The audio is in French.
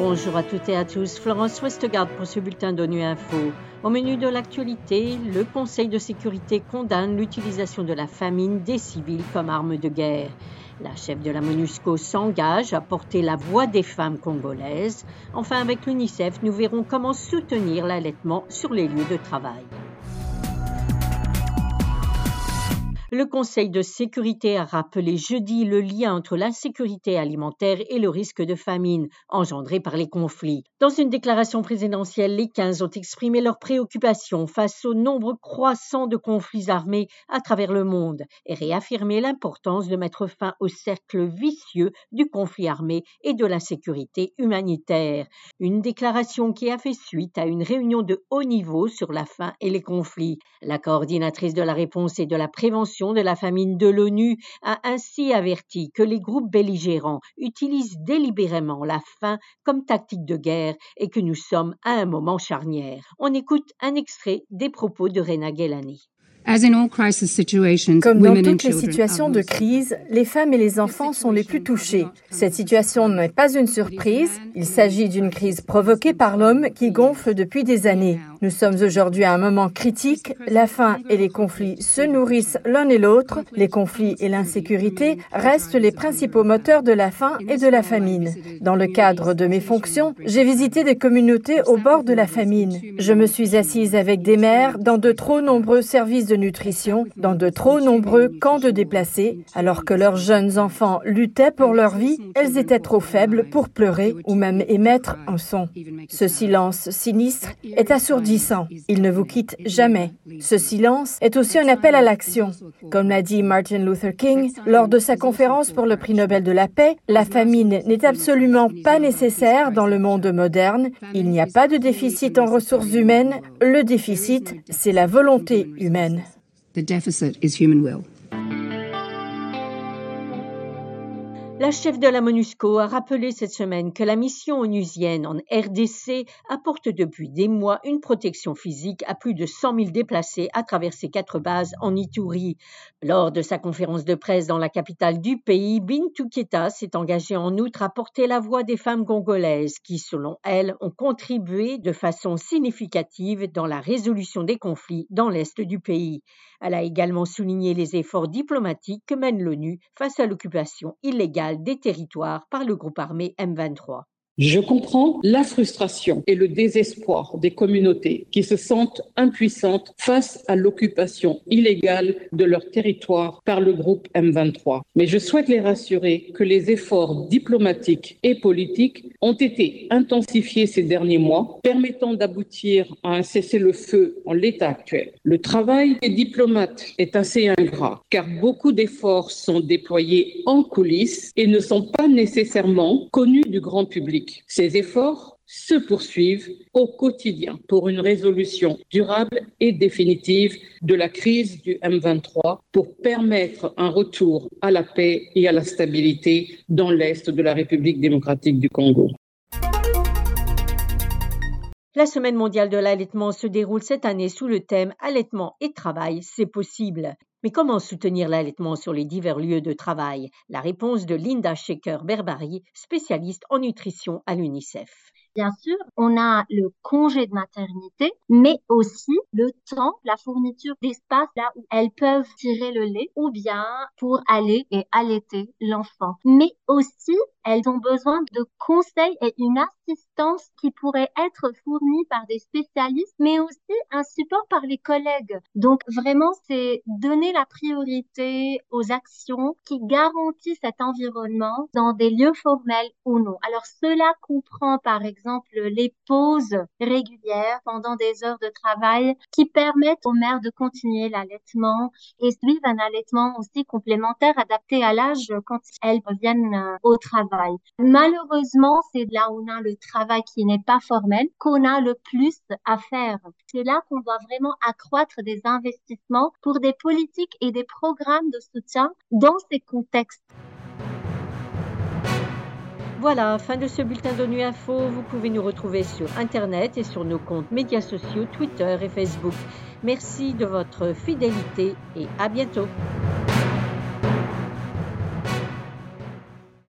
Bonjour à toutes et à tous, Florence Westgard pour ce bulletin d'ONU Info. Au menu de l'actualité, le Conseil de sécurité condamne l'utilisation de la famine des civils comme arme de guerre. La chef de la MONUSCO s'engage à porter la voix des femmes congolaises. Enfin, avec l'UNICEF, nous verrons comment soutenir l'allaitement sur les lieux de travail. Le Conseil de sécurité a rappelé jeudi le lien entre l'insécurité alimentaire et le risque de famine engendré par les conflits. Dans une déclaration présidentielle, les 15 ont exprimé leurs préoccupations face au nombre croissant de conflits armés à travers le monde et réaffirmé l'importance de mettre fin au cercle vicieux du conflit armé et de l'insécurité humanitaire. Une déclaration qui a fait suite à une réunion de haut niveau sur la faim et les conflits. La coordinatrice de la réponse et de la prévention de la famine de l'ONU a ainsi averti que les groupes belligérants utilisent délibérément la faim comme tactique de guerre et que nous sommes à un moment charnière. On écoute un extrait des propos de Rena Gelani. Comme dans toutes les situations de crise, les femmes et les enfants sont les plus touchés. Cette situation n'est pas une surprise, il s'agit d'une crise provoquée par l'homme qui gonfle depuis des années. Nous sommes aujourd'hui à un moment critique, la faim et les conflits se nourrissent l'un et l'autre, les conflits et l'insécurité restent les principaux moteurs de la faim et de la famine. Dans le cadre de mes fonctions, j'ai visité des communautés au bord de la famine. Je me suis assise avec des mères dans de trop nombreux services de nutrition dans de trop nombreux camps de déplacés, alors que leurs jeunes enfants luttaient pour leur vie, elles étaient trop faibles pour pleurer ou même émettre un son. Ce silence sinistre est assourdissant. Il ne vous quitte jamais. Ce silence est aussi un appel à l'action. Comme l'a dit Martin Luther King lors de sa conférence pour le prix Nobel de la paix, la famine n'est absolument pas nécessaire dans le monde moderne. Il n'y a pas de déficit en ressources humaines. Le déficit, c'est la volonté humaine. La chef de la MONUSCO a rappelé cette semaine que la mission onusienne en RDC apporte depuis des mois une protection physique à plus de 100 000 déplacés à travers ses quatre bases en Ituri. Lors de sa conférence de presse dans la capitale du pays, Bintou Keita s'est engagé en outre à porter la voix des femmes congolaises qui, selon elle, ont contribué de façon significative dans la résolution des conflits dans l'est du pays. Elle a également souligné les efforts diplomatiques que mène l'ONU face à l'occupation illégale des territoires par le groupe armé M23. Je comprends la frustration et le désespoir des communautés qui se sentent impuissantes face à l'occupation illégale de leur territoire par le groupe M23. Mais je souhaite les rassurer que les efforts diplomatiques et politiques ont été intensifiés ces derniers mois, permettant d'aboutir à un cessez-le-feu en l'état actuel. Le travail des diplomates est assez ingrat, car beaucoup d'efforts sont déployés en coulisses et ne sont pas nécessairement connus du grand public. Ces efforts se poursuivent au quotidien pour une résolution durable et définitive de la crise du M23 pour permettre un retour à la paix et à la stabilité dans l'Est de la République démocratique du Congo. La Semaine mondiale de l'allaitement se déroule cette année sous le thème Allaitement et travail, c'est possible. Mais comment soutenir l'allaitement sur les divers lieux de travail? La réponse de Linda Shaker-Berbari, spécialiste en nutrition à l'UNICEF. Bien sûr, on a le congé de maternité, mais aussi le temps, la fourniture d'espace là où elles peuvent tirer le lait ou bien pour aller et allaiter l'enfant. Mais aussi, elles ont besoin de conseils et une assistance qui pourrait être fournie par des spécialistes, mais aussi un support par les collègues. Donc vraiment, c'est donner la priorité aux actions qui garantissent cet environnement dans des lieux formels ou non. Alors cela comprend par exemple les pauses régulières pendant des heures de travail qui permettent aux mères de continuer l'allaitement et suivre un allaitement aussi complémentaire adapté à l'âge quand elles reviennent euh, au Malheureusement, c'est là où on a le travail qui n'est pas formel qu'on a le plus à faire. C'est là qu'on doit vraiment accroître des investissements pour des politiques et des programmes de soutien dans ces contextes. Voilà, fin de ce bulletin d'ONU Info. Vous pouvez nous retrouver sur Internet et sur nos comptes médias sociaux, Twitter et Facebook. Merci de votre fidélité et à bientôt.